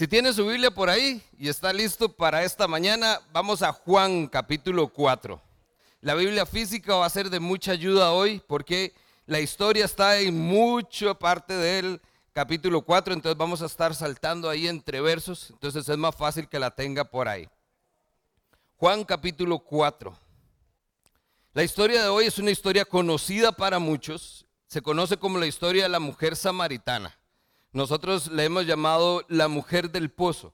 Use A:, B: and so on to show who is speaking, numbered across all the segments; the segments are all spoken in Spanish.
A: Si tiene su Biblia por ahí y está listo para esta mañana, vamos a Juan capítulo 4. La Biblia física va a ser de mucha ayuda hoy porque la historia está en mucha parte del capítulo 4, entonces vamos a estar saltando ahí entre versos, entonces es más fácil que la tenga por ahí. Juan capítulo 4. La historia de hoy es una historia conocida para muchos, se conoce como la historia de la mujer samaritana. Nosotros le hemos llamado la mujer del pozo.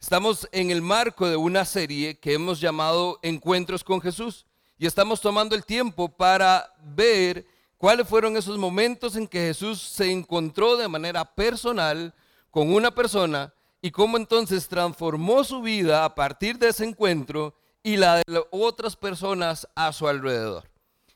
A: Estamos en el marco de una serie que hemos llamado Encuentros con Jesús y estamos tomando el tiempo para ver cuáles fueron esos momentos en que Jesús se encontró de manera personal con una persona y cómo entonces transformó su vida a partir de ese encuentro y la de otras personas a su alrededor.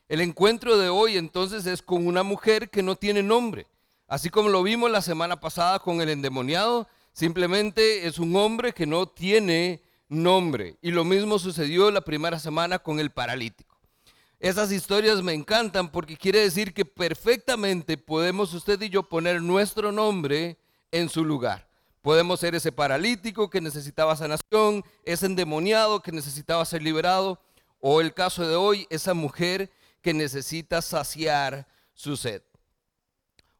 A: El encuentro de hoy entonces es con una mujer que no tiene nombre Así como lo vimos la semana pasada con el endemoniado, simplemente es un hombre que no tiene nombre. Y lo mismo sucedió la primera semana con el paralítico. Esas historias me encantan porque quiere decir que perfectamente podemos usted y yo poner nuestro nombre en su lugar. Podemos ser ese paralítico que necesitaba sanación, ese endemoniado que necesitaba ser liberado, o el caso de hoy, esa mujer que necesita saciar su sed.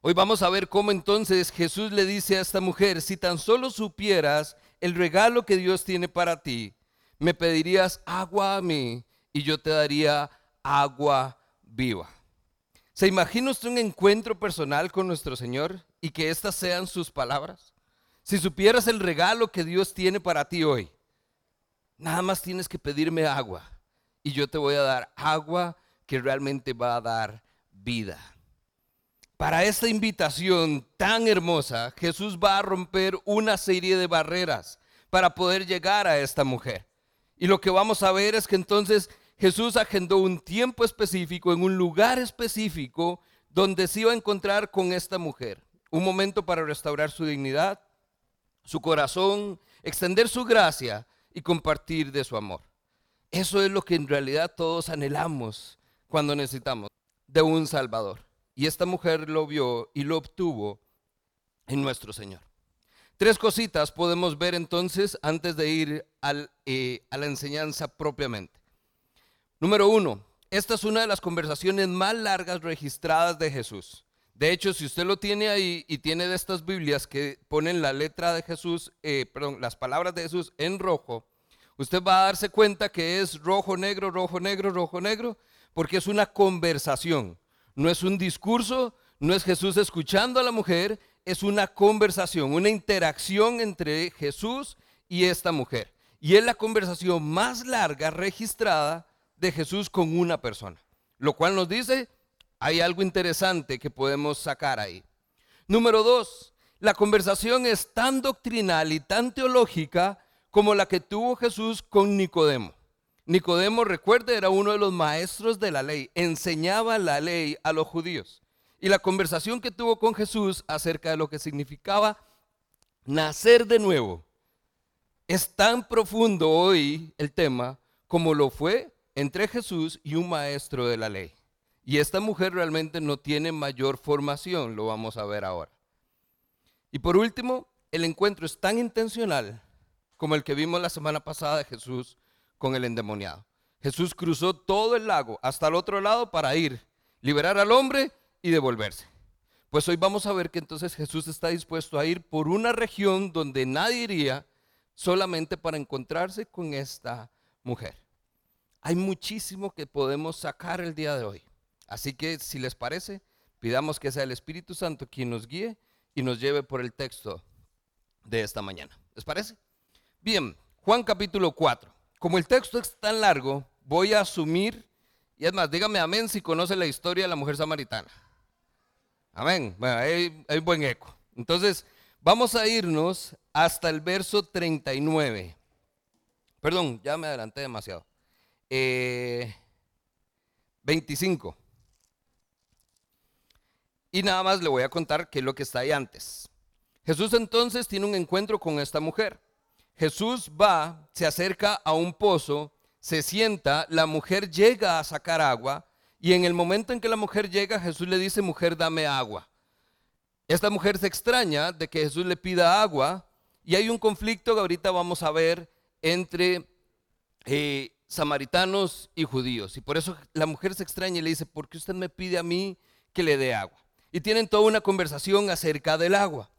A: Hoy vamos a ver cómo entonces Jesús le dice a esta mujer, si tan solo supieras el regalo que Dios tiene para ti, me pedirías agua a mí y yo te daría agua viva. ¿Se imagina usted un encuentro personal con nuestro Señor y que estas sean sus palabras? Si supieras el regalo que Dios tiene para ti hoy, nada más tienes que pedirme agua y yo te voy a dar agua que realmente va a dar vida. Para esta invitación tan hermosa, Jesús va a romper una serie de barreras para poder llegar a esta mujer. Y lo que vamos a ver es que entonces Jesús agendó un tiempo específico en un lugar específico donde se iba a encontrar con esta mujer. Un momento para restaurar su dignidad, su corazón, extender su gracia y compartir de su amor. Eso es lo que en realidad todos anhelamos cuando necesitamos de un Salvador. Y esta mujer lo vio y lo obtuvo en nuestro Señor. Tres cositas podemos ver entonces antes de ir eh, a la enseñanza propiamente. Número uno, esta es una de las conversaciones más largas registradas de Jesús. De hecho, si usted lo tiene ahí y tiene de estas Biblias que ponen la letra de Jesús, eh, perdón, las palabras de Jesús en rojo, usted va a darse cuenta que es rojo, negro, rojo, negro, rojo, negro, porque es una conversación. No es un discurso, no es Jesús escuchando a la mujer, es una conversación, una interacción entre Jesús y esta mujer. Y es la conversación más larga registrada de Jesús con una persona. Lo cual nos dice, hay algo interesante que podemos sacar ahí. Número dos, la conversación es tan doctrinal y tan teológica como la que tuvo Jesús con Nicodemo. Nicodemo, recuerde, era uno de los maestros de la ley, enseñaba la ley a los judíos. Y la conversación que tuvo con Jesús acerca de lo que significaba nacer de nuevo es tan profundo hoy el tema como lo fue entre Jesús y un maestro de la ley. Y esta mujer realmente no tiene mayor formación, lo vamos a ver ahora. Y por último, el encuentro es tan intencional como el que vimos la semana pasada de Jesús con el endemoniado. Jesús cruzó todo el lago hasta el otro lado para ir, liberar al hombre y devolverse. Pues hoy vamos a ver que entonces Jesús está dispuesto a ir por una región donde nadie iría solamente para encontrarse con esta mujer. Hay muchísimo que podemos sacar el día de hoy. Así que si les parece, pidamos que sea el Espíritu Santo quien nos guíe y nos lleve por el texto de esta mañana. ¿Les parece? Bien, Juan capítulo 4. Como el texto es tan largo, voy a asumir, y es más, dígame amén si conoce la historia de la mujer samaritana. Amén. Bueno, hay, buen eco. Entonces, vamos a irnos hasta el verso 39. Perdón, ya me adelanté demasiado. 25. Eh, y nada más le voy a contar qué es lo que está ahí antes. Jesús entonces tiene un encuentro con esta mujer. Jesús va, se acerca a un pozo, se sienta, la mujer llega a sacar agua y en el momento en que la mujer llega, Jesús le dice, mujer, dame agua. Esta mujer se extraña de que Jesús le pida agua y hay un conflicto que ahorita vamos a ver entre eh, samaritanos y judíos. Y por eso la mujer se extraña y le dice, ¿por qué usted me pide a mí que le dé agua? Y tienen toda una conversación acerca del agua.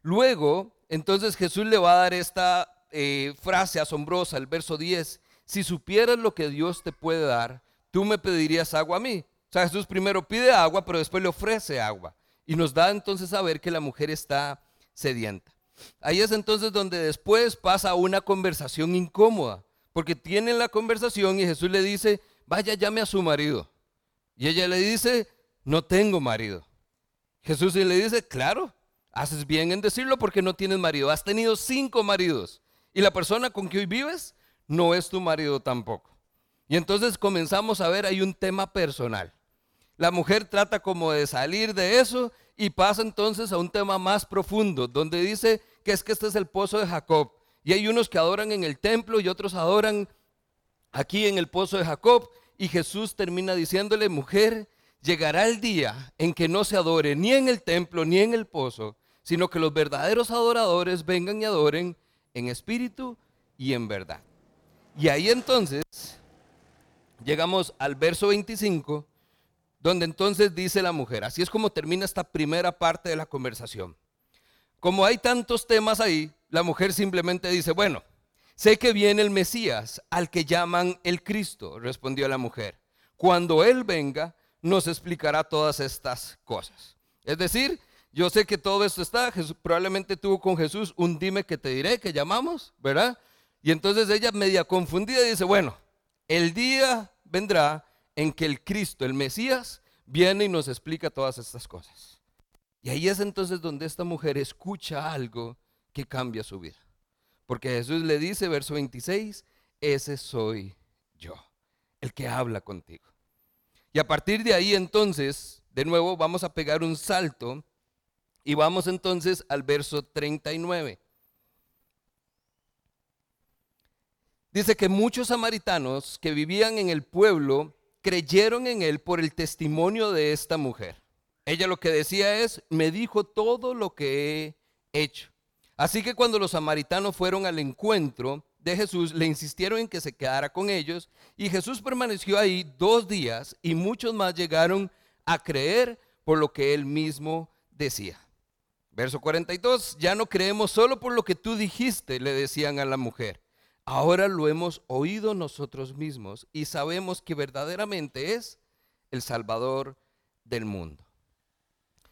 A: Luego, entonces Jesús le va a dar esta eh, frase asombrosa, el verso 10, si supieras lo que Dios te puede dar, tú me pedirías agua a mí. O sea, Jesús primero pide agua, pero después le ofrece agua. Y nos da entonces a ver que la mujer está sedienta. Ahí es entonces donde después pasa una conversación incómoda, porque tienen la conversación y Jesús le dice, vaya, llame a su marido. Y ella le dice, no tengo marido. Jesús le dice, claro, haces bien en decirlo porque no tienes marido. Has tenido cinco maridos y la persona con que hoy vives no es tu marido tampoco. Y entonces comenzamos a ver, hay un tema personal. La mujer trata como de salir de eso y pasa entonces a un tema más profundo, donde dice que es que este es el pozo de Jacob. Y hay unos que adoran en el templo y otros adoran aquí en el pozo de Jacob. Y Jesús termina diciéndole, mujer, llegará el día en que no se adore ni en el templo ni en el pozo, sino que los verdaderos adoradores vengan y adoren en espíritu y en verdad. Y ahí entonces llegamos al verso 25, donde entonces dice la mujer, así es como termina esta primera parte de la conversación. Como hay tantos temas ahí, la mujer simplemente dice, bueno, sé que viene el Mesías, al que llaman el Cristo, respondió la mujer. Cuando Él venga, nos explicará todas estas cosas. Es decir, yo sé que todo esto está, probablemente tuvo con Jesús un dime que te diré, que llamamos, ¿verdad? Y entonces ella media confundida dice, bueno, el día vendrá en que el Cristo, el Mesías, viene y nos explica todas estas cosas. Y ahí es entonces donde esta mujer escucha algo que cambia su vida. Porque Jesús le dice, verso 26, ese soy yo, el que habla contigo. Y a partir de ahí entonces, de nuevo, vamos a pegar un salto y vamos entonces al verso 39. Dice que muchos samaritanos que vivían en el pueblo creyeron en él por el testimonio de esta mujer. Ella lo que decía es, me dijo todo lo que he hecho. Así que cuando los samaritanos fueron al encuentro de Jesús, le insistieron en que se quedara con ellos y Jesús permaneció ahí dos días y muchos más llegaron a creer por lo que él mismo decía. Verso 42, ya no creemos solo por lo que tú dijiste, le decían a la mujer ahora lo hemos oído nosotros mismos y sabemos que verdaderamente es el Salvador del mundo.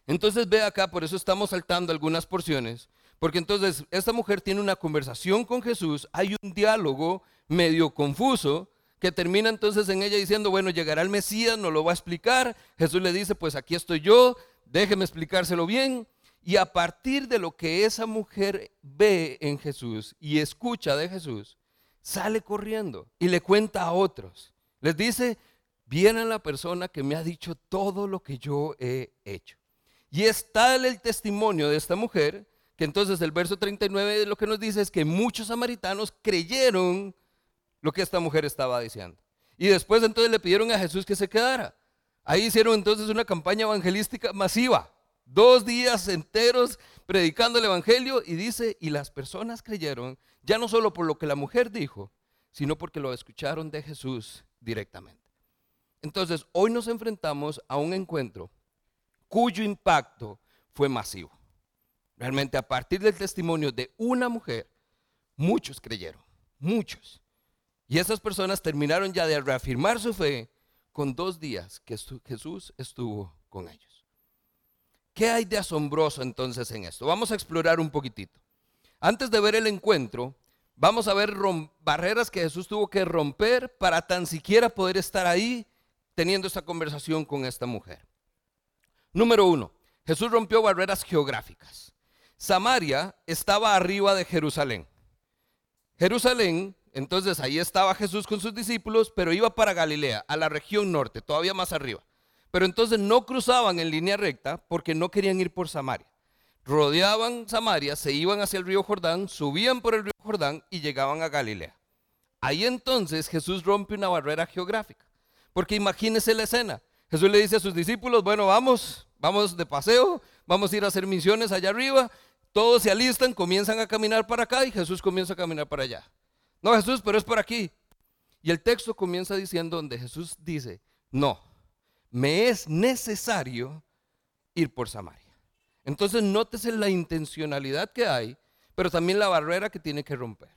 A: Entonces ve acá, por eso estamos saltando algunas porciones, porque entonces esta mujer tiene una conversación con Jesús, hay un diálogo medio confuso que termina entonces en ella diciendo, bueno, llegará el Mesías, nos lo va a explicar. Jesús le dice, pues aquí estoy yo, déjeme explicárselo bien. Y a partir de lo que esa mujer ve en Jesús y escucha de Jesús, sale corriendo y le cuenta a otros. Les dice, viene la persona que me ha dicho todo lo que yo he hecho. Y es tal el testimonio de esta mujer que entonces el verso 39 lo que nos dice es que muchos samaritanos creyeron lo que esta mujer estaba diciendo. Y después entonces le pidieron a Jesús que se quedara. Ahí hicieron entonces una campaña evangelística masiva. Dos días enteros predicando el Evangelio y dice, y las personas creyeron, ya no solo por lo que la mujer dijo, sino porque lo escucharon de Jesús directamente. Entonces, hoy nos enfrentamos a un encuentro cuyo impacto fue masivo. Realmente a partir del testimonio de una mujer, muchos creyeron, muchos. Y esas personas terminaron ya de reafirmar su fe con dos días que Jesús estuvo con ellos. ¿Qué hay de asombroso entonces en esto? Vamos a explorar un poquitito. Antes de ver el encuentro, vamos a ver barreras que Jesús tuvo que romper para tan siquiera poder estar ahí teniendo esta conversación con esta mujer. Número uno, Jesús rompió barreras geográficas. Samaria estaba arriba de Jerusalén. Jerusalén, entonces ahí estaba Jesús con sus discípulos, pero iba para Galilea, a la región norte, todavía más arriba. Pero entonces no cruzaban en línea recta porque no querían ir por Samaria. Rodeaban Samaria, se iban hacia el río Jordán, subían por el río Jordán y llegaban a Galilea. Ahí entonces Jesús rompe una barrera geográfica. Porque imagínese la escena. Jesús le dice a sus discípulos, bueno, vamos, vamos de paseo, vamos a ir a hacer misiones allá arriba. todos se alistan, comienzan a caminar para acá y Jesús comienza a caminar para allá. No, Jesús, pero es por aquí. Y el texto comienza diciendo donde Jesús dice, no, me es necesario ir por Samaria. Entonces nótese la intencionalidad que hay, pero también la barrera que tiene que romper.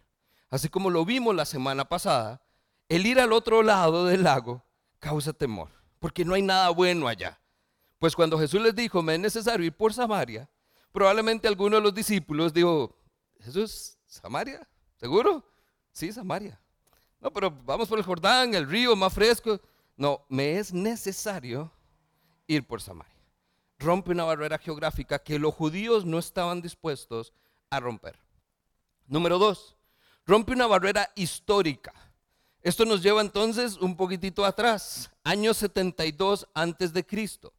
A: Así como lo vimos la semana pasada, el ir al otro lado del lago causa temor, porque no hay nada bueno allá. Pues cuando Jesús les dijo, me es necesario ir por Samaria, probablemente alguno de los discípulos dijo, Jesús, Samaria, ¿seguro? Sí, Samaria. No, pero vamos por el Jordán, el río más fresco. No, me es necesario ir por Samaria. Rompe una barrera geográfica que los judíos no estaban dispuestos a romper. Número dos, rompe una barrera histórica. Esto nos lleva entonces un poquitito atrás, año 72 antes de Cristo.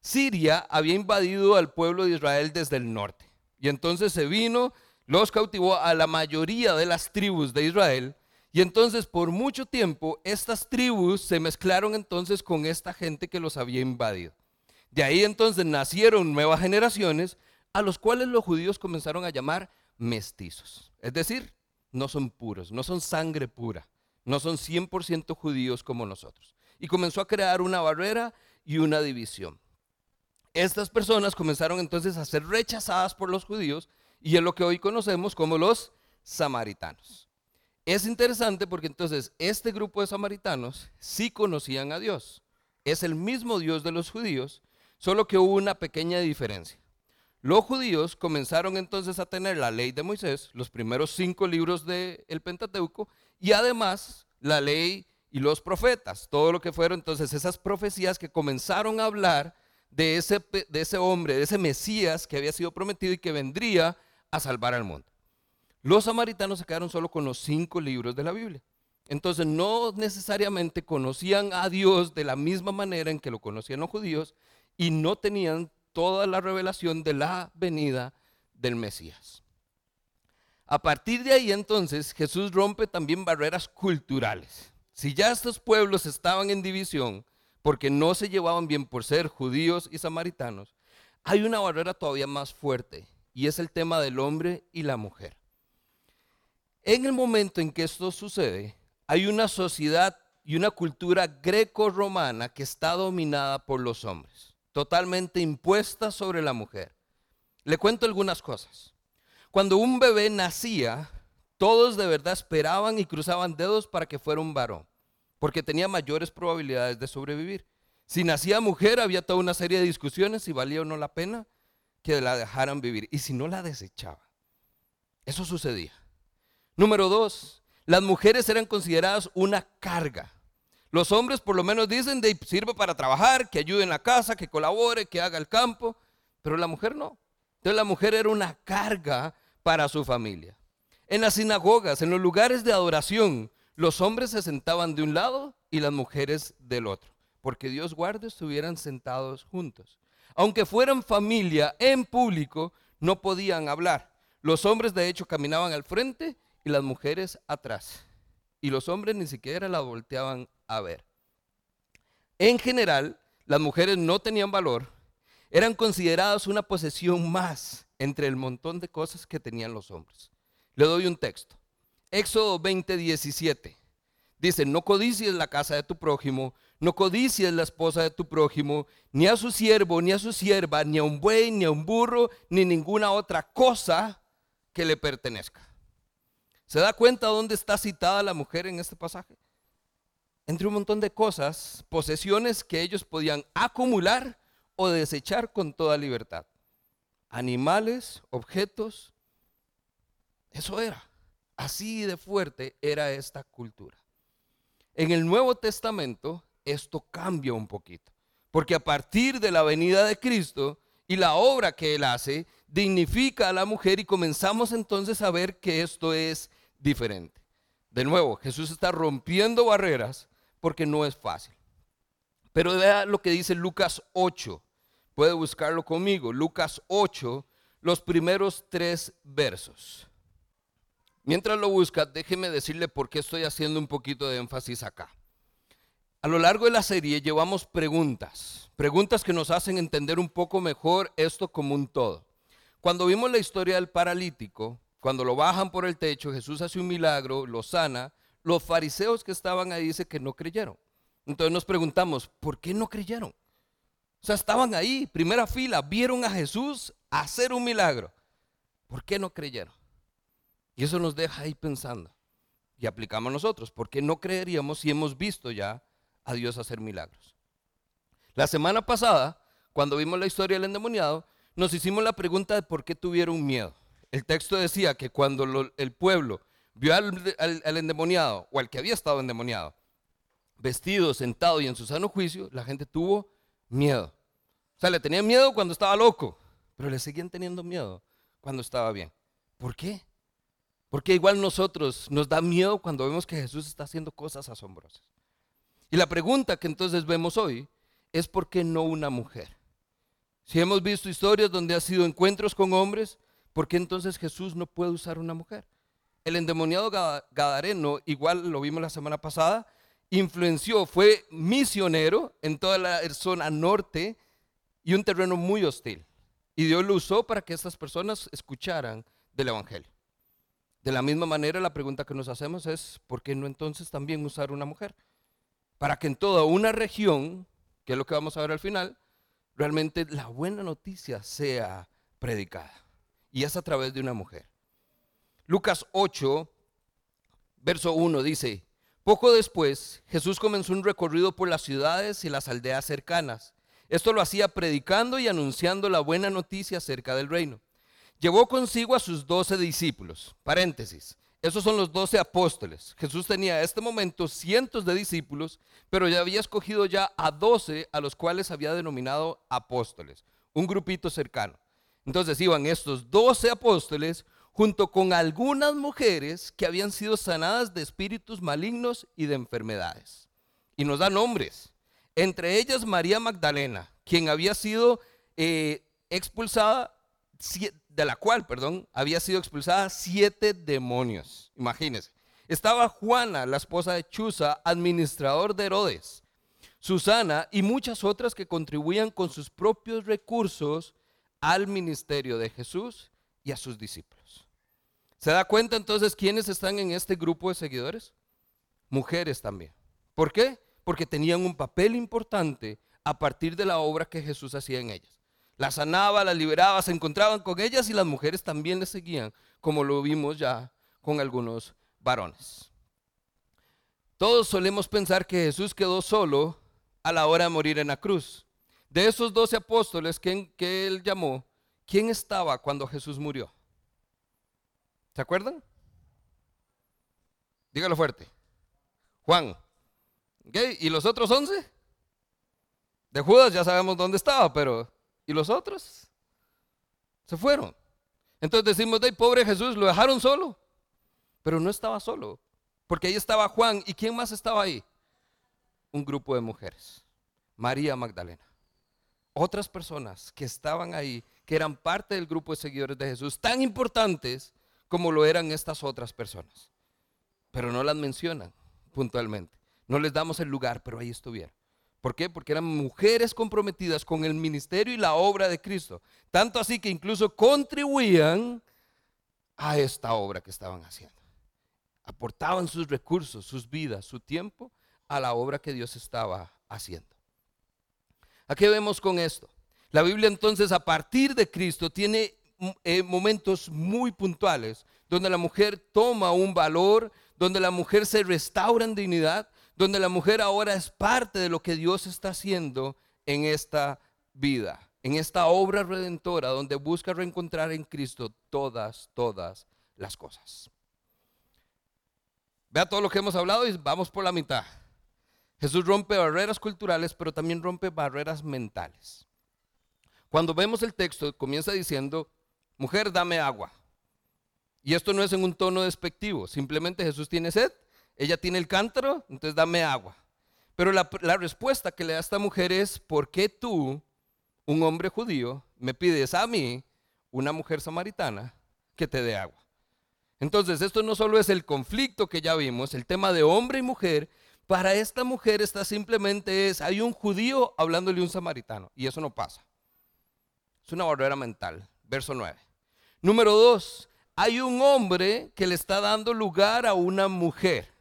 A: Siria había invadido al pueblo de Israel desde el norte. Y entonces se vino, los cautivó a la mayoría de las tribus de Israel. Y entonces por mucho tiempo estas tribus se mezclaron entonces con esta gente que los había invadido. De ahí entonces nacieron nuevas generaciones a los cuales los judíos comenzaron a llamar mestizos. Es decir, no son puros, no son sangre pura, no son 100% judíos como nosotros. Y comenzó a crear una barrera y una división. Estas personas comenzaron entonces a ser rechazadas por los judíos y es lo que hoy conocemos como los samaritanos. Es interesante porque entonces este grupo de samaritanos sí conocían a Dios. Es el mismo Dios de los judíos, solo que hubo una pequeña diferencia. Los judíos comenzaron entonces a tener la ley de Moisés, los primeros cinco libros del Pentateuco, y además la ley y los profetas, todo lo que fueron entonces esas profecías que comenzaron a hablar de ese, de ese hombre, de ese Mesías que había sido prometido y que vendría a salvar al mundo. Los samaritanos se quedaron solo con los cinco libros de la Biblia. Entonces no necesariamente conocían a Dios de la misma manera en que lo conocían los judíos y no tenían toda la revelación de la venida del Mesías. A partir de ahí entonces Jesús rompe también barreras culturales. Si ya estos pueblos estaban en división porque no se llevaban bien por ser judíos y samaritanos, hay una barrera todavía más fuerte y es el tema del hombre y la mujer. En el momento en que esto sucede, hay una sociedad y una cultura greco-romana que está dominada por los hombres totalmente impuesta sobre la mujer. Le cuento algunas cosas. Cuando un bebé nacía, todos de verdad esperaban y cruzaban dedos para que fuera un varón, porque tenía mayores probabilidades de sobrevivir. Si nacía mujer, había toda una serie de discusiones si valía o no la pena que la dejaran vivir, y si no la desechaba. Eso sucedía. Número dos, las mujeres eran consideradas una carga. Los hombres por lo menos dicen, de, sirve para trabajar, que ayude en la casa, que colabore, que haga el campo, pero la mujer no. Entonces la mujer era una carga para su familia. En las sinagogas, en los lugares de adoración, los hombres se sentaban de un lado y las mujeres del otro, porque Dios guarde estuvieran sentados juntos. Aunque fueran familia en público, no podían hablar. Los hombres de hecho caminaban al frente y las mujeres atrás. Y los hombres ni siquiera la volteaban a ver. En general, las mujeres no tenían valor, eran consideradas una posesión más entre el montón de cosas que tenían los hombres. Le doy un texto. Éxodo 20, 17. Dice, no codicies la casa de tu prójimo, no codicies la esposa de tu prójimo, ni a su siervo, ni a su sierva, ni a un buey, ni a un burro, ni ninguna otra cosa que le pertenezca. ¿Se da cuenta dónde está citada la mujer en este pasaje? entre un montón de cosas, posesiones que ellos podían acumular o desechar con toda libertad. Animales, objetos, eso era. Así de fuerte era esta cultura. En el Nuevo Testamento esto cambia un poquito, porque a partir de la venida de Cristo y la obra que Él hace, dignifica a la mujer y comenzamos entonces a ver que esto es diferente. De nuevo, Jesús está rompiendo barreras porque no es fácil. Pero vea lo que dice Lucas 8. Puede buscarlo conmigo. Lucas 8, los primeros tres versos. Mientras lo busca, déjeme decirle por qué estoy haciendo un poquito de énfasis acá. A lo largo de la serie llevamos preguntas, preguntas que nos hacen entender un poco mejor esto como un todo. Cuando vimos la historia del paralítico, cuando lo bajan por el techo, Jesús hace un milagro, lo sana, los fariseos que estaban ahí dicen que no creyeron. Entonces nos preguntamos, ¿por qué no creyeron? O sea, estaban ahí, primera fila, vieron a Jesús hacer un milagro. ¿Por qué no creyeron? Y eso nos deja ahí pensando. Y aplicamos nosotros, ¿por qué no creeríamos si hemos visto ya a Dios hacer milagros? La semana pasada, cuando vimos la historia del endemoniado, nos hicimos la pregunta de por qué tuvieron miedo. El texto decía que cuando el pueblo vio al, al, endemoniado o al que había estado endemoniado, vestido, sentado y en su sano juicio, la gente tuvo miedo. O sea, le tenían miedo cuando estaba loco, pero le seguían teniendo miedo cuando estaba bien. ¿Por qué? Porque igual nosotros nos da miedo cuando vemos que Jesús está haciendo cosas asombrosas. Y la pregunta que entonces vemos hoy es ¿por qué no una mujer? Si hemos visto historias donde ha sido encuentros con hombres, ¿por qué entonces Jesús no puede usar una mujer? El endemoniado Gadareno, igual lo vimos la semana pasada, influenció, fue misionero en toda la zona norte y un terreno muy hostil. Y Dios lo usó para que estas personas escucharan del Evangelio. De la misma manera, la pregunta que nos hacemos es, ¿por qué no entonces también usar una mujer? Para que en toda una región, que es lo que vamos a ver al final, realmente la buena noticia sea predicada. Y es a través de una mujer. Lucas 8, verso 1 dice, poco después Jesús comenzó un recorrido por las ciudades y las aldeas cercanas. Esto lo hacía predicando y anunciando la buena noticia acerca del reino. Llevó consigo a sus doce discípulos. Paréntesis. Esos son los doce apóstoles. Jesús tenía a este momento cientos de discípulos, pero ya había escogido ya a doce a los cuales había denominado apóstoles, un grupito cercano. Entonces iban estos doce apóstoles junto con algunas mujeres que habían sido sanadas de espíritus malignos y de enfermedades. Y nos da nombres. Entre ellas María Magdalena, quien había sido eh, expulsada de la cual, perdón, había sido expulsada siete demonios. Imagínense. Estaba Juana, la esposa de Chuza, administrador de Herodes, Susana y muchas otras que contribuían con sus propios recursos al ministerio de Jesús y a sus discípulos. ¿Se da cuenta entonces quiénes están en este grupo de seguidores? Mujeres también. ¿Por qué? Porque tenían un papel importante a partir de la obra que Jesús hacía en ellas. Las sanaba, las liberaba, se encontraban con ellas y las mujeres también les seguían, como lo vimos ya con algunos varones. Todos solemos pensar que Jesús quedó solo a la hora de morir en la cruz. De esos doce apóstoles que, que él llamó, ¿quién estaba cuando Jesús murió? ¿Se acuerdan? Dígalo fuerte. Juan. ¿Y los otros once? De Judas ya sabemos dónde estaba, pero ¿Y los otros? Se fueron. Entonces decimos, de pobre Jesús, lo dejaron solo. Pero no estaba solo, porque ahí estaba Juan. ¿Y quién más estaba ahí? Un grupo de mujeres. María Magdalena. Otras personas que estaban ahí, que eran parte del grupo de seguidores de Jesús, tan importantes como lo eran estas otras personas. Pero no las mencionan puntualmente. No les damos el lugar, pero ahí estuvieron. ¿Por qué? Porque eran mujeres comprometidas con el ministerio y la obra de Cristo. Tanto así que incluso contribuían a esta obra que estaban haciendo. Aportaban sus recursos, sus vidas, su tiempo a la obra que Dios estaba haciendo. ¿A qué vemos con esto? La Biblia entonces a partir de Cristo tiene eh, momentos muy puntuales donde la mujer toma un valor, donde la mujer se restaura en dignidad, donde la mujer ahora es parte de lo que Dios está haciendo en esta vida, en esta obra redentora, donde busca reencontrar en Cristo todas, todas las cosas. Vea todo lo que hemos hablado y vamos por la mitad. Jesús rompe barreras culturales, pero también rompe barreras mentales. Cuando vemos el texto, comienza diciendo, mujer, dame agua. Y esto no es en un tono despectivo, simplemente Jesús tiene sed ella tiene el cántaro, entonces dame agua. Pero la, respuesta que le da esta mujer es, ¿por qué tú, un hombre judío, me pides a mí, una mujer samaritana, que te dé agua? Entonces, esto no solo es el conflicto que ya vimos, el tema de hombre y mujer, para esta mujer está simplemente es, hay un judío hablándole a un samaritano, y eso no pasa. Es una barrera mental. Verso 9. Número dos, hay un hombre que le está dando lugar a una mujer.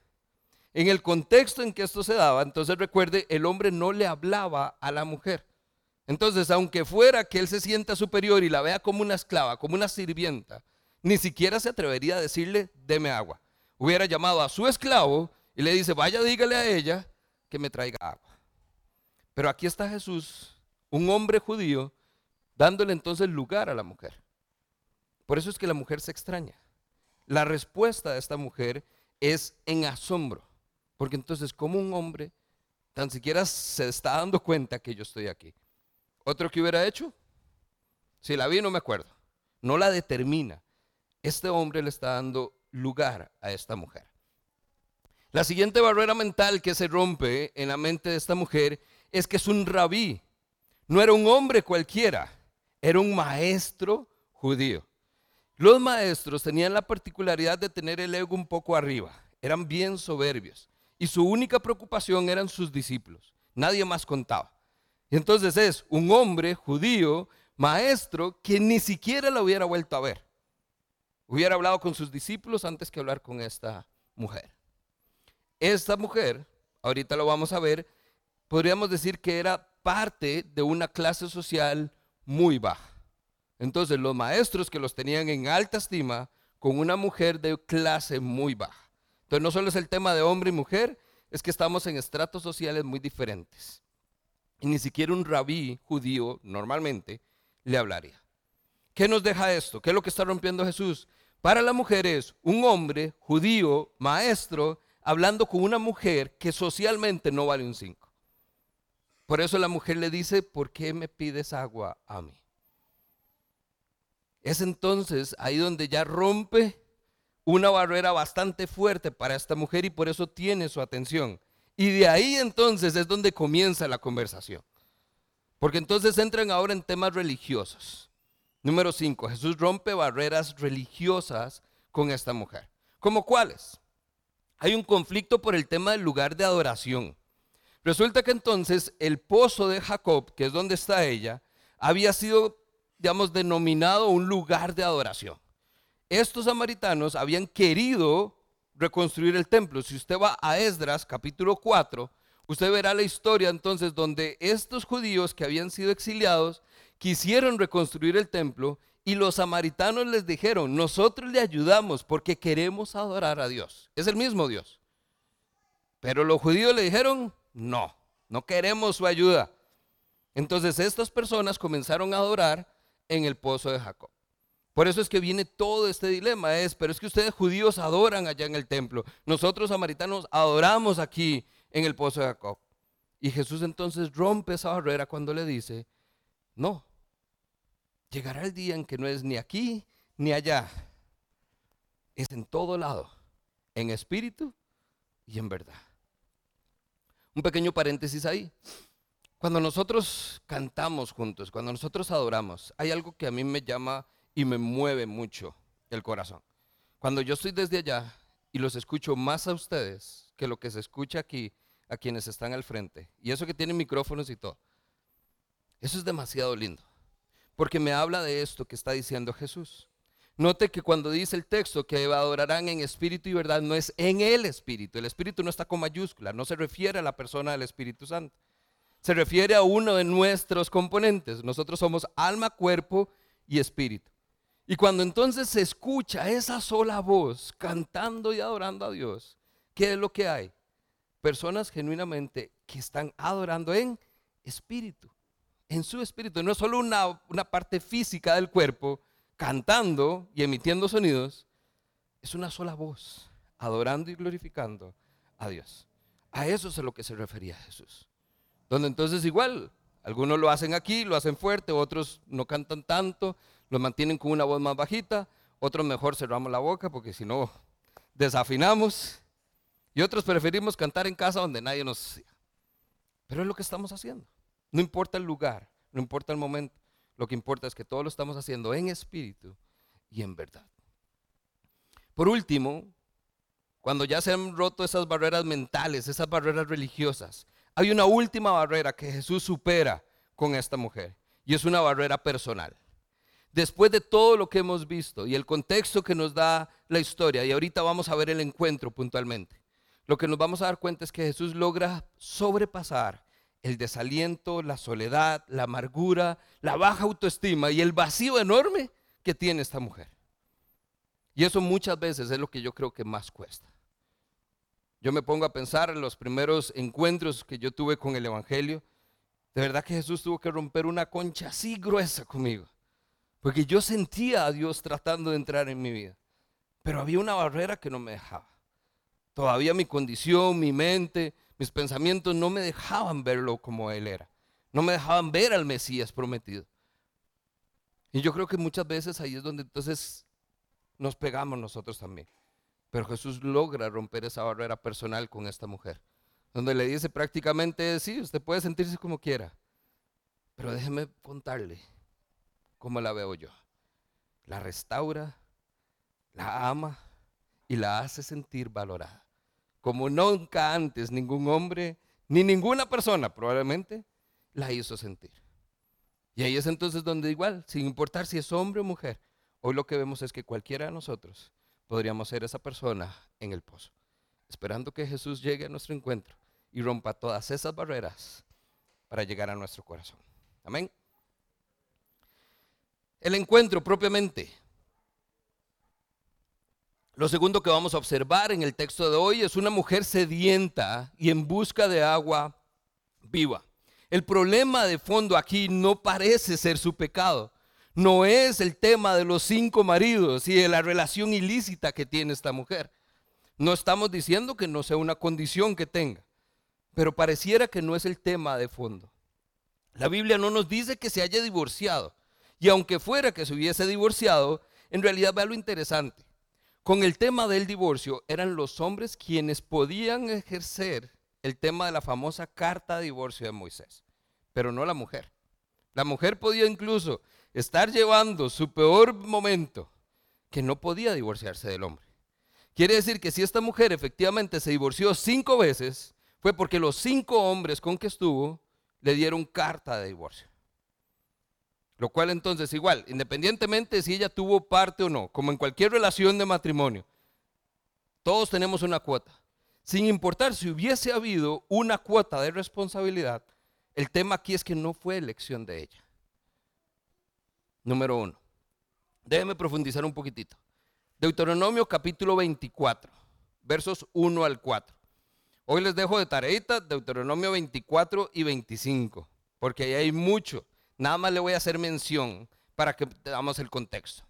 A: En el contexto en que esto se daba, entonces recuerde, el hombre no le hablaba a la mujer. Entonces, aunque fuera que él se sienta superior y la vea como una esclava, como una sirvienta, ni siquiera se atrevería a decirle, deme agua. Hubiera llamado a su esclavo y le dice, vaya, dígale a ella que me traiga agua. Pero aquí está Jesús, un hombre judío, dándole entonces lugar a la mujer. Por eso es que la mujer se extraña. La respuesta de esta mujer es en asombro. Porque entonces, como un hombre tan siquiera se está dando cuenta que yo estoy aquí? ¿Otro que hubiera hecho? Si la vi, no me acuerdo. No la determina. Este hombre le está dando lugar a esta mujer. La siguiente barrera mental que se rompe en la mente de esta mujer es que es un rabí. No era un hombre cualquiera, era un maestro judío. Los maestros tenían la particularidad de tener el ego un poco arriba, eran bien soberbios y su única preocupación eran sus discípulos, nadie más contaba. Entonces es un hombre judío, maestro, que ni siquiera lo hubiera vuelto a ver. Hubiera hablado con sus discípulos antes que hablar con esta mujer. Esta mujer, ahorita lo vamos a ver, podríamos decir que era parte de una clase social muy baja. Entonces los maestros que los tenían en alta estima con una mujer de clase muy baja. Entonces no solo es el tema de hombre y mujer, es que estamos en estratos sociales muy diferentes. Y ni siquiera un rabí judío normalmente le hablaría. ¿Qué nos deja esto? ¿Qué es lo que está rompiendo Jesús? Para la mujer es un hombre judío, maestro, hablando con una mujer que socialmente no vale un 5. Por eso la mujer le dice, ¿por qué me pides agua a mí? Es entonces ahí donde ya rompe una barrera bastante fuerte para esta mujer y por eso tiene su atención. Y de ahí entonces es donde comienza la conversación. Porque entonces entran ahora en temas religiosos. Número 5, Jesús rompe barreras religiosas con esta mujer. ¿Como cuáles? Hay un conflicto por el tema del lugar de adoración. Resulta que entonces el pozo de Jacob, que es donde está ella, había sido digamos, denominado un lugar de adoración. Estos samaritanos habían querido reconstruir el templo. Si usted va a Esdras capítulo 4, usted verá la historia entonces donde estos judíos que habían sido exiliados quisieron reconstruir el templo y los samaritanos les dijeron, nosotros le ayudamos porque queremos adorar a Dios. Es el mismo Dios. Pero los judíos le dijeron, no, no queremos su ayuda. Entonces estas personas comenzaron a adorar en el pozo de Jacob. Por eso es que viene todo este dilema, es, pero es que ustedes judíos adoran allá en el templo, nosotros samaritanos adoramos aquí en el pozo de Jacob. Y Jesús entonces rompe esa barrera cuando le dice, no, llegará el día en que no es ni aquí ni allá, es en todo lado, en espíritu y en verdad. Un pequeño paréntesis ahí. Cuando nosotros cantamos juntos, cuando nosotros adoramos, hay algo que a mí me llama y me mueve mucho el corazón. Cuando yo estoy desde allá y los escucho más a ustedes que lo que se escucha aquí a quienes están al frente, y eso que tienen micrófonos y todo, eso es demasiado lindo, porque me habla de esto que está diciendo Jesús. Note que cuando dice el texto que adorarán en espíritu y verdad, no es en el espíritu. El espíritu no está con mayúscula, no se refiere a la persona del Espíritu Santo se refiere a uno de nuestros componentes. Nosotros somos alma, cuerpo y espíritu. Y cuando entonces se escucha esa sola voz cantando y adorando a Dios, ¿qué es lo que hay? Personas genuinamente que están adorando en espíritu, en su espíritu. No es solo una, una parte física del cuerpo cantando y emitiendo sonidos, es una sola voz, adorando y glorificando a Dios. A eso es a lo que se refería Jesús. Donde entonces igual, algunos lo hacen aquí, lo hacen fuerte, otros no cantan tanto, lo mantienen con una voz más bajita, otros mejor cerramos la boca porque si no desafinamos. Y otros preferimos cantar en casa donde nadie nos... Pero es lo que estamos haciendo. No importa el lugar, no importa el momento. Lo que importa es que todo lo estamos haciendo en espíritu y en verdad. Por último, cuando ya se han roto esas barreras mentales, esas barreras religiosas, hay una última barrera que Jesús supera con esta mujer y es una barrera personal. Después de todo lo que hemos visto y el contexto que nos da la historia, y ahorita vamos a ver el encuentro puntualmente, lo que nos vamos a dar cuenta es que Jesús logra sobrepasar el desaliento, la soledad, la amargura, la baja autoestima y el vacío enorme que tiene esta mujer. Y eso muchas veces es lo que yo creo que más cuesta. Yo me pongo a pensar en los primeros encuentros que yo tuve con el Evangelio. De verdad que Jesús tuvo que romper una concha así gruesa conmigo. Porque yo sentía a Dios tratando de entrar en mi vida. Pero había una barrera que no me dejaba. Todavía mi condición, mi mente, mis pensamientos no me dejaban verlo como Él era. No me dejaban ver al Mesías prometido. Y yo creo que muchas veces ahí es donde entonces nos pegamos nosotros también. Pero Jesús logra romper esa barrera personal con esta mujer. Donde le dice prácticamente, sí, usted puede sentirse como quiera. Pero déjeme contarle cómo la veo yo. La restaura, la ama y la hace sentir valorada como nunca antes ningún hombre ni ninguna persona probablemente la hizo sentir. Y ahí es entonces donde igual, sin importar si es hombre o mujer, hoy lo que vemos es que cualquiera de nosotros podríamos ser esa persona en el pozo, esperando que Jesús llegue a nuestro encuentro y rompa todas esas barreras para llegar a nuestro corazón. Amén. El encuentro propiamente lo segundo que vamos a observar en el texto de hoy es una mujer sedienta y en busca de agua viva. El problema de fondo aquí no parece ser su pecado. No es el tema de los cinco maridos y de la relación ilícita que tiene esta mujer. No estamos diciendo que no sea una condición que tenga, pero pareciera que no es el tema de fondo. La Biblia no nos dice que se haya divorciado. Y aunque fuera que se hubiese divorciado, en realidad vea lo interesante con el tema del divorcio, eran los hombres quienes podían ejercer el tema de la famosa carta de divorcio de Moisés, pero no la mujer. La mujer podía incluso estar llevando su peor momento, que no podía divorciarse del hombre. Quiere decir que si esta mujer efectivamente se divorció cinco veces, fue porque los cinco hombres con que estuvo le dieron carta de divorcio. Lo cual entonces igual, independientemente si ella tuvo parte o no, como en cualquier relación de matrimonio, todos tenemos una cuota. Sin importar si hubiese habido una cuota de responsabilidad, el tema aquí es que no fue elección de ella. Número uno. Déjeme profundizar un poquitito. Deuteronomio capítulo 24, versos 1 al 4. Hoy les dejo de tareita Deuteronomio 24 y 25, porque ahí hay mucho Nada más le voy a hacer mención para que veamos el contexto.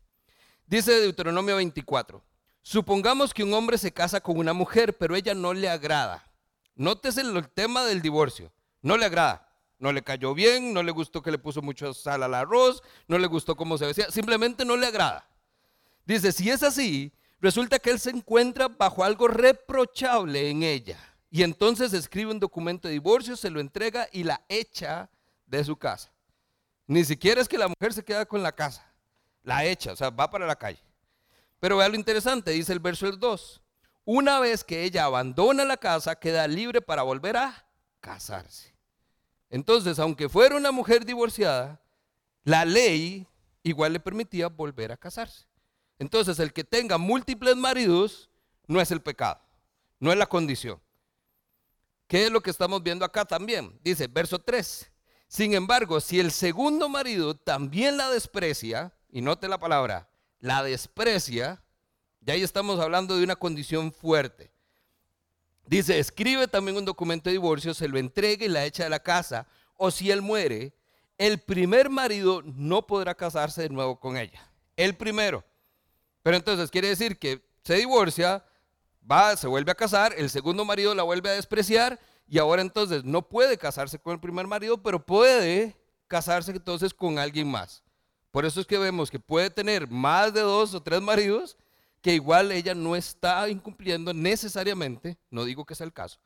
A: Dice Deuteronomio 24, supongamos que un hombre se casa con una mujer, pero ella no le agrada. Nótese el tema del divorcio, no le agrada. No le cayó bien, no le gustó que le puso mucho sal al arroz, no le gustó cómo se decía, simplemente no le agrada. Dice, si es así, resulta que él se encuentra bajo algo reprochable en ella. Y entonces escribe un documento de divorcio, se lo entrega y la echa de su casa. Ni siquiera es que la mujer se queda con la casa, la echa, o sea, va para la calle. Pero vea lo interesante, dice el verso 2. Una vez que ella abandona la casa, queda libre para volver a casarse. Entonces, aunque fuera una mujer divorciada, la ley igual le permitía volver a casarse. Entonces, el que tenga múltiples maridos no es el pecado, no es la condición. ¿Qué es lo que estamos viendo acá también? Dice, verso 3. Sin embargo, si el segundo marido también la desprecia, y note la palabra, la desprecia, ya ahí estamos hablando de una condición fuerte. Dice, escribe también un documento de divorcio, se lo entrega y la echa de la casa, o si él muere, el primer marido no podrá casarse de nuevo con ella. El primero. Pero entonces quiere decir que se divorcia, va, se vuelve a casar, el segundo marido la vuelve a despreciar y ahora entonces no puede casarse con el primer marido, pero puede casarse entonces con alguien más. Por eso es que vemos que puede tener más de dos o tres maridos, que igual ella no está incumpliendo necesariamente, no digo que sea el caso,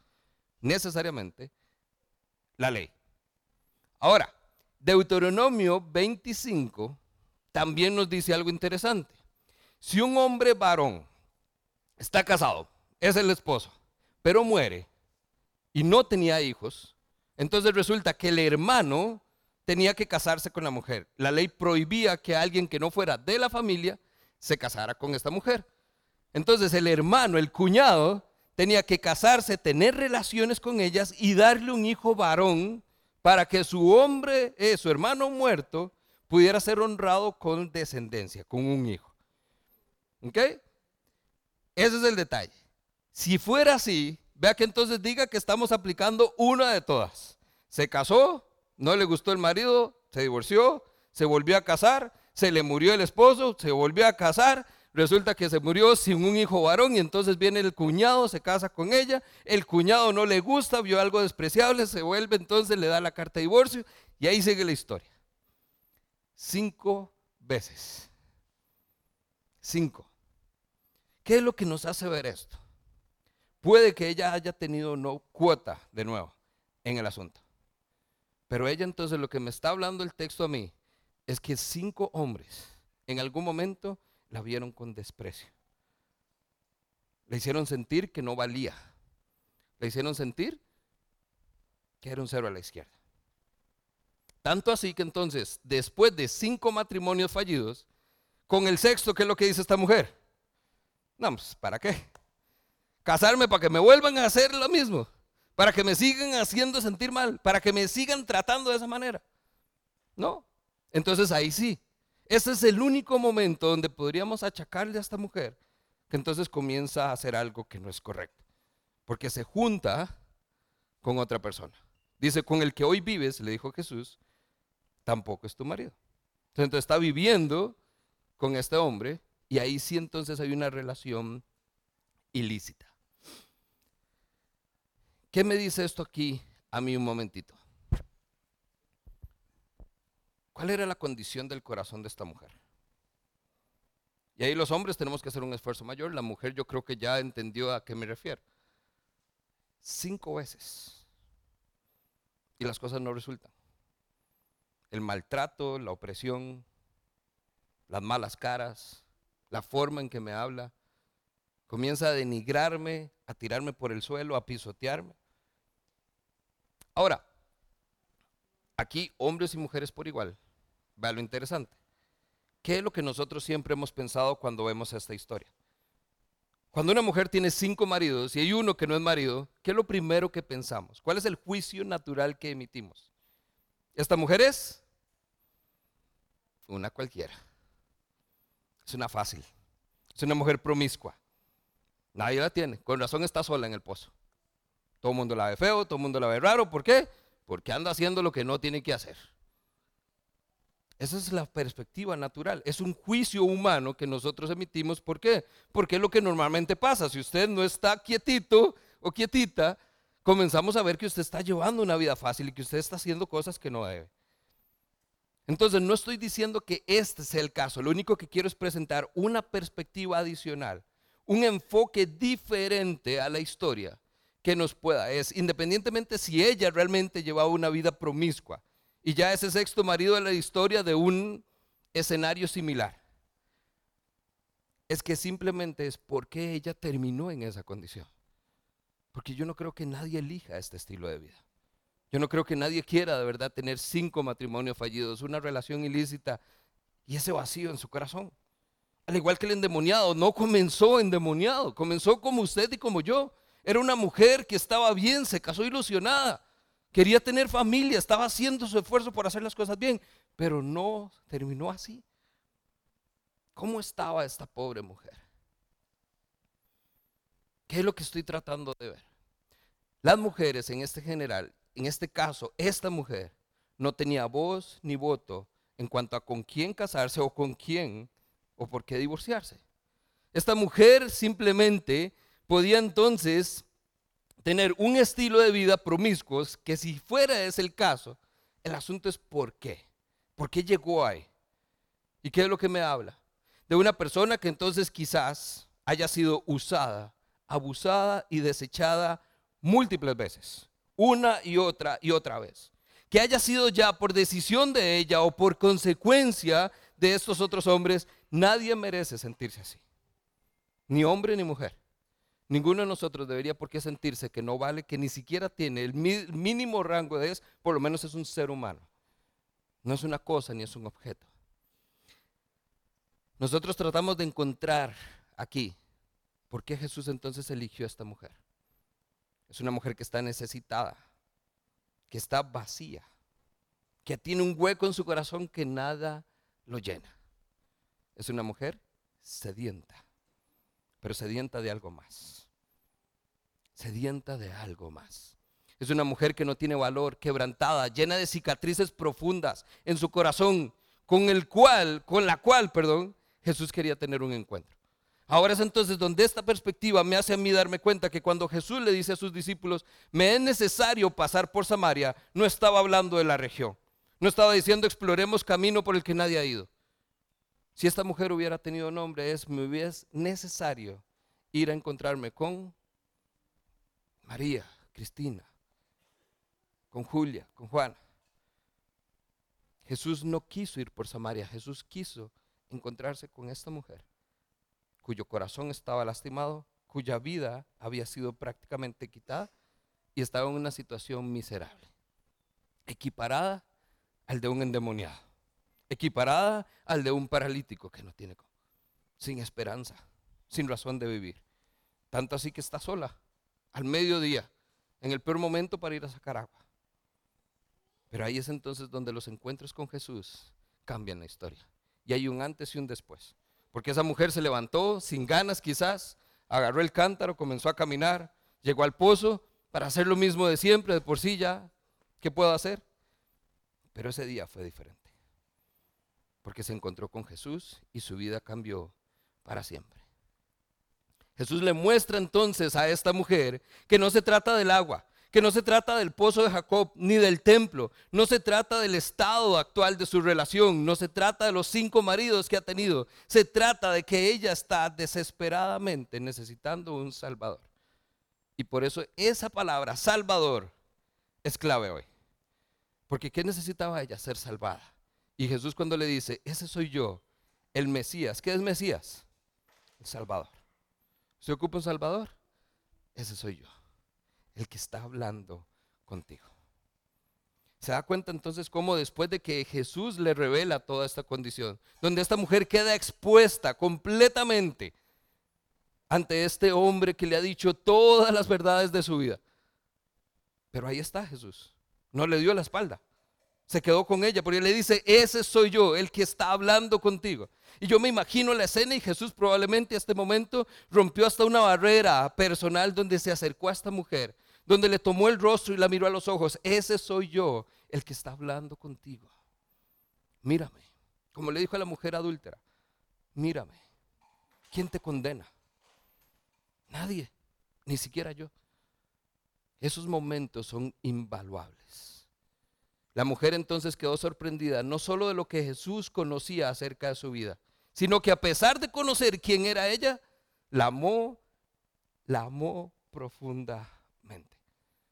A: necesariamente la ley. Ahora, Deuteronomio 25 también nos dice algo interesante. Si un hombre varón está casado, es el esposo, pero muere, y no tenía hijos, entonces resulta que el hermano tenía que casarse con la mujer. La ley prohibía que alguien que no fuera de la familia se casara con esta mujer. Entonces el hermano, el cuñado, tenía que casarse, tener relaciones con ellas y darle un hijo varón para que su hombre, eh, su hermano muerto, pudiera ser honrado con descendencia, con un hijo. ¿Ok? Ese es el detalle. Si fuera así, vea que entonces diga que estamos aplicando una de todas. Se casó, no le gustó el marido, se divorció, se volvió a casar, se le murió el esposo, se volvió a casar, resulta que se murió sin un hijo varón y entonces viene el cuñado, se casa con ella, el cuñado no le gusta, vio algo despreciable, se vuelve entonces, le da la carta de divorcio y ahí sigue la historia. Cinco veces. Cinco. ¿Qué es lo que nos hace ver esto? Puede que ella haya tenido no cuota de nuevo en el asunto. Pero ella entonces lo que me está hablando el texto a mí es que cinco hombres en algún momento la vieron con desprecio. Le hicieron sentir que no valía. Le hicieron sentir que era un cero a la izquierda. Tanto así que entonces, después de cinco matrimonios fallidos, con el sexto, ¿qué es lo que dice esta mujer? No, pues, ¿para qué? Casarme para que me vuelvan a hacer lo mismo, para que me sigan haciendo sentir mal, para que me sigan tratando de esa manera. No. Entonces ahí sí, ese es el único momento donde podríamos achacarle a esta mujer que entonces comienza a hacer algo que no es correcto. Porque se junta con otra persona. Dice, con el que hoy vives, le dijo Jesús, tampoco es tu marido. Entonces está viviendo con este hombre y ahí sí entonces hay una relación ilícita. ¿Qué me dice esto aquí a mí un momentito? ¿Cuál era la condición del corazón de esta mujer? Y ahí los hombres tenemos que hacer un esfuerzo mayor. La mujer yo creo que ya entendió a qué me refiero. Cinco veces. Y las cosas no resultan. El maltrato, la opresión, las malas caras, la forma en que me habla. Comienza a denigrarme, a tirarme por el suelo, a pisotearme. Ahora, aquí hombres y mujeres por igual. Vea lo interesante. ¿Qué es lo que nosotros siempre hemos pensado cuando vemos esta historia? Cuando una mujer tiene cinco maridos y hay uno que no es marido, ¿qué es lo primero que pensamos? ¿Cuál es el juicio natural que emitimos? Esta mujer es una cualquiera. Es una fácil. Es una mujer promiscua. Nadie la tiene. Con razón está sola en el pozo. Todo el mundo la ve feo, todo el mundo la ve raro. ¿Por qué? Porque anda haciendo lo que no tiene que hacer. Esa es la perspectiva natural. Es un juicio humano que nosotros emitimos. ¿Por qué? Porque es lo que normalmente pasa. Si usted no está quietito o quietita, comenzamos a ver que usted está llevando una vida fácil y que usted está haciendo cosas que no debe. Entonces, no estoy diciendo que este sea el caso. Lo único que quiero es presentar una perspectiva adicional, un enfoque diferente a la historia que nos pueda. Es independientemente si ella realmente llevaba una vida promiscua y ya ese sexto marido de la historia de un escenario similar. Es que simplemente es porque ella terminó en esa condición. Porque yo no creo que nadie elija este estilo de vida. Yo no creo que nadie quiera de verdad tener cinco matrimonios fallidos, una relación ilícita y ese vacío en su corazón. Al igual que el endemoniado, no comenzó endemoniado, comenzó como usted y como yo. Era una mujer que estaba bien, se casó ilusionada, Quería tener familia, estaba haciendo su esfuerzo por hacer las cosas bien, pero no terminó así. ¿Cómo estaba esta pobre mujer? ¿Qué es lo que estoy tratando de ver? Las mujeres en este general, en este caso, esta mujer no tenía voz ni voto en cuanto a con quién casarse o con quién o por qué divorciarse. Esta mujer simplemente podía entonces tener un estilo de vida promiscuos que si fuera ese el caso, el asunto es por qué. ¿Por qué llegó ahí? ¿Y qué es lo que me habla? De una persona que entonces quizás haya sido usada, abusada y desechada múltiples veces, una y otra y otra vez. Que haya sido ya por decisión de ella o por consecuencia de estos otros hombres, nadie merece sentirse así. Ni hombre ni mujer. Ninguno de nosotros debería por qué sentirse que no vale, que ni siquiera tiene el mínimo rango de es, por lo menos es un ser humano. No es una cosa ni es un objeto. Nosotros tratamos de encontrar aquí por qué Jesús entonces eligió a esta mujer. Es una mujer que está necesitada, que está vacía, que tiene un hueco en su corazón que nada lo llena. Es una mujer sedienta, pero sedienta de algo más. Sedienta de algo más. Es una mujer que no tiene valor, quebrantada, llena de cicatrices profundas en su corazón, con el cual, con la cual, perdón, Jesús quería tener un encuentro. Ahora es entonces donde esta perspectiva me hace a mí darme cuenta que cuando Jesús le dice a sus discípulos, me es necesario pasar por Samaria, no estaba hablando de la región. No estaba diciendo exploremos camino por el que nadie ha ido. Si esta mujer hubiera tenido nombre, es me hubiese necesario ir a encontrarme con María, Cristina, con Julia, con Juana. Jesús no quiso ir por Samaria, Jesús quiso encontrarse con esta mujer cuyo corazón estaba lastimado, cuya vida había sido prácticamente quitada y estaba en una situación miserable, equiparada al de un endemoniado, equiparada al de un paralítico que no tiene sin esperanza, sin razón de vivir. Tanto así que está sola, al mediodía, en el peor momento para ir a sacar agua. Pero ahí es entonces donde los encuentros con Jesús cambian la historia. Y hay un antes y un después. Porque esa mujer se levantó sin ganas quizás, agarró el cántaro, comenzó a caminar, llegó al pozo para hacer lo mismo de siempre, de por sí ya, ¿qué puedo hacer? Pero ese día fue diferente. Porque se encontró con Jesús y su vida cambió para siempre. Jesús le muestra entonces a esta mujer que no se trata del agua, que no se trata del pozo de Jacob ni del templo, no se trata del estado actual de su relación, no se trata de los cinco maridos que ha tenido, se trata de que ella está desesperadamente necesitando un Salvador. Y por eso esa palabra, Salvador, es clave hoy. Porque ¿qué necesitaba ella? Ser salvada. Y Jesús cuando le dice, ese soy yo, el Mesías, ¿qué es Mesías? El Salvador. ¿Se ocupa un Salvador? Ese soy yo el que está hablando contigo. Se da cuenta entonces cómo después de que Jesús le revela toda esta condición, donde esta mujer queda expuesta completamente ante este hombre que le ha dicho todas las verdades de su vida. Pero ahí está Jesús. No le dio la espalda. Se quedó con ella porque le dice, ese soy yo, el que está hablando contigo. Y yo me imagino la escena y Jesús probablemente a este momento rompió hasta una barrera personal donde se acercó a esta mujer donde le tomó el rostro y la miró a los ojos, ese soy yo el que está hablando contigo. Mírame, como le dijo a la mujer adúltera, mírame, ¿quién te condena? Nadie, ni siquiera yo. Esos momentos son invaluables. La mujer entonces quedó sorprendida no solo de lo que Jesús conocía acerca de su vida, sino que a pesar de conocer quién era ella, la amó, la amó profundamente.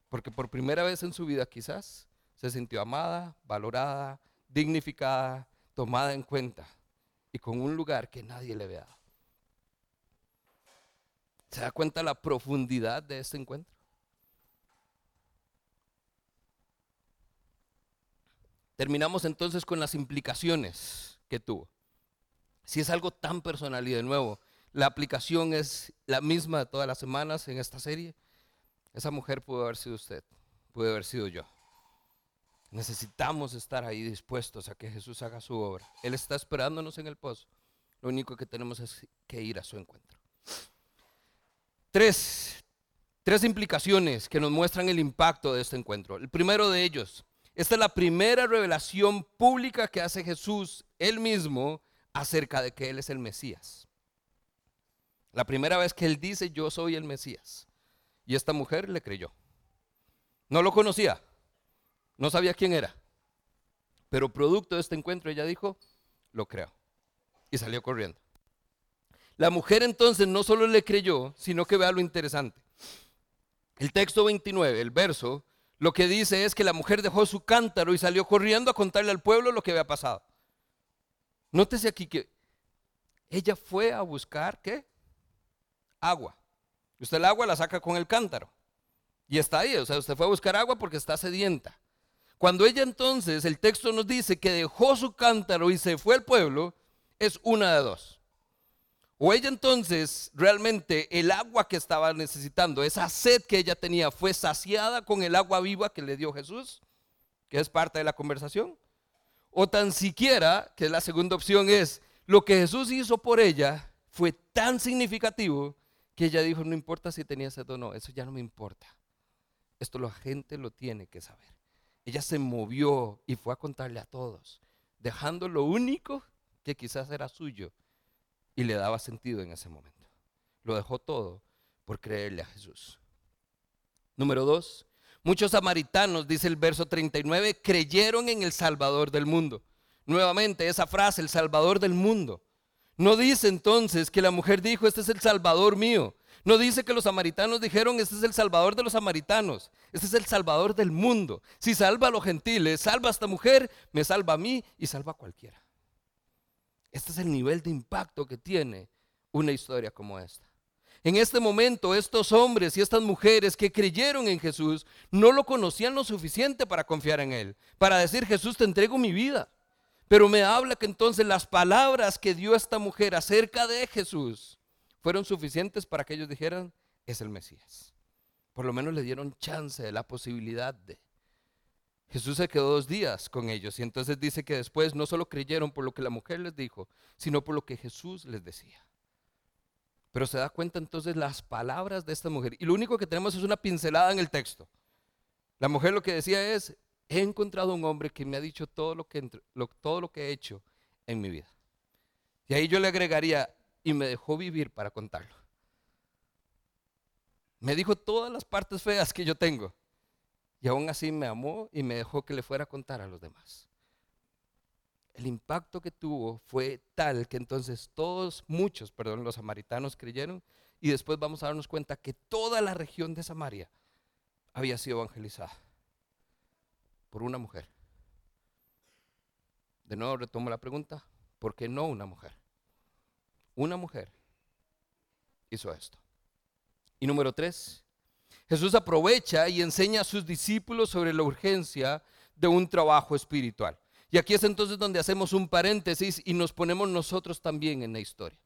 A: Porque por primera vez en su vida quizás se sintió amada, valorada, dignificada, tomada en cuenta y con un lugar que nadie le dado. ¿Se da cuenta la profundidad de este encuentro? Terminamos entonces con las implicaciones que tuvo. Si es algo tan personal y de nuevo, la aplicación es la misma de todas las semanas en esta serie. Esa mujer pudo haber sido usted, pudo haber sido yo. Necesitamos estar ahí dispuestos a que Jesús haga su obra. Él está esperándonos en el pozo. Lo único que tenemos es que ir a su encuentro. Tres, tres implicaciones que nos muestran el impacto de este encuentro. El primero de ellos, esta es la primera revelación pública que hace Jesús él mismo acerca de que Él es el Mesías. La primera vez que Él dice, yo soy el Mesías. Y esta mujer le creyó. No lo conocía, no sabía quién era. Pero producto de este encuentro ella dijo, lo creo. Y salió corriendo. La mujer entonces no solo le creyó, sino que vea lo interesante. El texto 29, el verso, lo que dice es que la mujer dejó su cántaro y salió corriendo a contarle al pueblo lo que había pasado. Nótese aquí que ella fue a buscar, ¿qué? Agua. Usted el agua la saca con el cántaro. Y está ahí, o sea, usted fue a buscar agua porque está sedienta. Cuando ella entonces, el texto nos dice que dejó su cántaro y se fue al pueblo, es una de dos. O ella entonces realmente el agua que estaba necesitando, esa sed que ella tenía, fue saciada con el agua viva que le dio Jesús, que es parte de la conversación. O tan siquiera, que la segunda opción, es lo que Jesús hizo por ella fue tan significativo que ella dijo, no importa si tenía sed o no, eso ya no me importa. Esto la gente lo tiene que saber. Ella se movió y fue a contarle a todos, dejando lo único que quizás era suyo y le daba sentido en ese momento. Lo dejó todo por creerle a Jesús. Número dos, muchos samaritanos, dice el verso 39, creyeron en el Salvador del mundo. Nuevamente esa frase, el Salvador del mundo. No dice entonces que la mujer dijo, este es el Salvador mío. No dice que los samaritanos dijeron, este es el Salvador de los samaritanos. Este es el Salvador del mundo. Si salva a los gentiles, salva a esta mujer, me salva a mí y salva a cualquiera. Este es el nivel de impacto que tiene una historia como esta. En este momento, estos hombres y estas mujeres que creyeron en Jesús no lo conocían lo suficiente para confiar en Él, para decir, Jesús, te entrego mi vida. Pero me habla que entonces las palabras que dio esta mujer acerca de Jesús fueron suficientes para que ellos dijeran, es el Mesías. Por lo menos le dieron chance de la posibilidad de. Jesús se quedó dos días con ellos y entonces dice que después no solo creyeron por lo que la mujer les dijo, sino por lo que Jesús les decía. Pero se da cuenta entonces las palabras de esta mujer. Y lo único que tenemos es una pincelada en el texto. La mujer lo que decía es, he encontrado un hombre que me ha dicho todo lo que, todo lo que he hecho en mi vida. Y ahí yo le agregaría, y me dejó vivir para contarlo. Me dijo todas las partes feas que yo tengo. Y aún así me amó y me dejó que le fuera a contar a los demás. El impacto que tuvo fue tal que entonces todos, muchos, perdón, los samaritanos creyeron y después vamos a darnos cuenta que toda la región de Samaria había sido evangelizada por una mujer. De nuevo retomo la pregunta, ¿por qué no una mujer? Una mujer hizo esto. Y número tres, Jesús aprovecha y enseña a sus discípulos sobre la urgencia de un trabajo espiritual. Y aquí es entonces donde hacemos un paréntesis y nos ponemos nosotros también en la historia.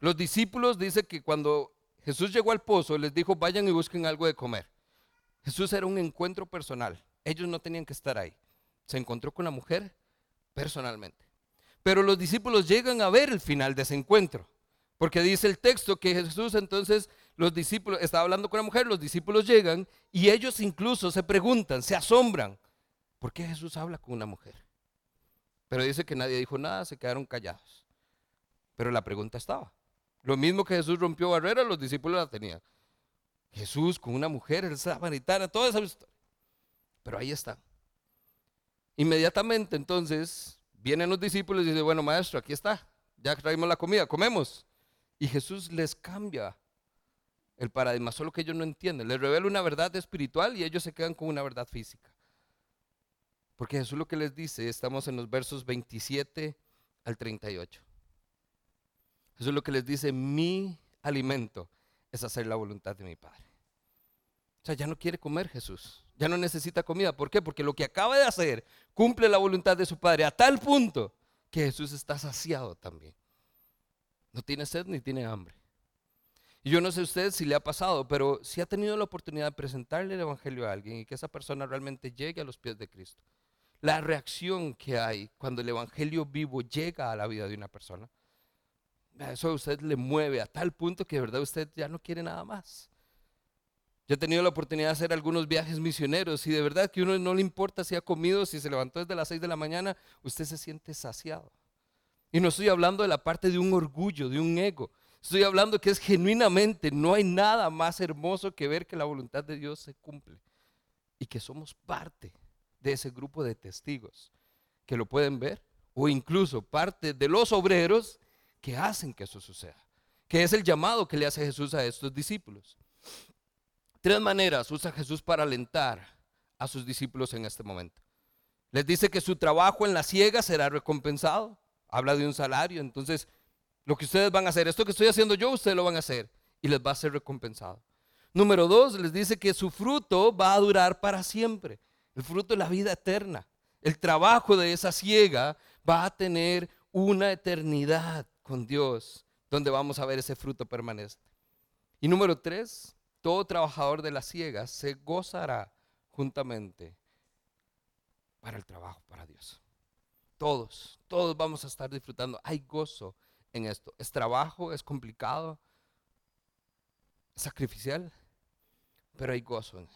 A: Los discípulos dice que cuando Jesús llegó al pozo les dijo vayan y busquen algo de comer. Jesús era un encuentro personal. Ellos no tenían que estar ahí. Se encontró con la mujer personalmente. Pero los discípulos llegan a ver el final de ese encuentro. Porque dice el texto que Jesús entonces, los discípulos, estaba hablando con la mujer, los discípulos llegan y ellos incluso se preguntan, se asombran, ¿por qué Jesús habla con una mujer? Pero dice que nadie dijo nada, se quedaron callados. Pero la pregunta estaba. Lo mismo que Jesús rompió barreras, los discípulos la tenían. Jesús con una mujer, el samaritana, toda esa historia. Pero ahí está. Inmediatamente entonces vienen los discípulos y dicen, bueno maestro, aquí está, ya traímos la comida, comemos. Y Jesús les cambia el paradigma, solo que ellos no entienden. Les revela una verdad espiritual y ellos se quedan con una verdad física. Porque Jesús lo que les dice, estamos en los versos 27 al 38. Jesús lo que les dice, mi alimento es hacer la voluntad de mi Padre. O sea, ya no quiere comer Jesús ya no necesita comida. ¿Por qué? Porque lo que acaba de hacer cumple la voluntad de su Padre a tal punto que Jesús está saciado también. No tiene sed ni tiene hambre. Yo no sé usted si le ha pasado, pero si ha tenido la oportunidad de presentarle el Evangelio a alguien y que esa persona realmente llegue a los pies de Cristo. La reacción que hay cuando el Evangelio vivo llega a la vida de una persona. Eso a usted le mueve a tal punto que de verdad usted ya no quiere nada más. Yo he tenido la oportunidad de hacer algunos viajes misioneros y de verdad que uno no le importa si ha comido, si se levantó desde las 6 de la mañana, usted se siente saciado. Y no estoy hablando de la parte de un orgullo, de un ego. Estoy hablando que es genuinamente, no hay nada más hermoso que ver que la voluntad de Dios se cumple y que somos parte de ese grupo de testigos que lo pueden ver o incluso parte de los obreros que hacen que eso suceda, que es el llamado que le hace Jesús a estos discípulos. Tres maneras usa Jesús para alentar a sus discípulos en este momento. Les dice que su trabajo en la ciega será recompensado. Habla de un salario. Entonces, lo que ustedes van a hacer, esto que estoy haciendo yo, ustedes lo van a hacer y les va a ser recompensado. Número dos, les dice que su fruto va a durar para siempre. El fruto de la vida eterna. El trabajo de esa ciega va a tener una eternidad con Dios, donde vamos a ver ese fruto permanente. Y número tres, todo trabajador de la ciega se gozará juntamente para el trabajo para Dios. Todos, todos vamos a estar disfrutando. Hay gozo en esto. Es trabajo, es complicado, es sacrificial, pero hay gozo en él.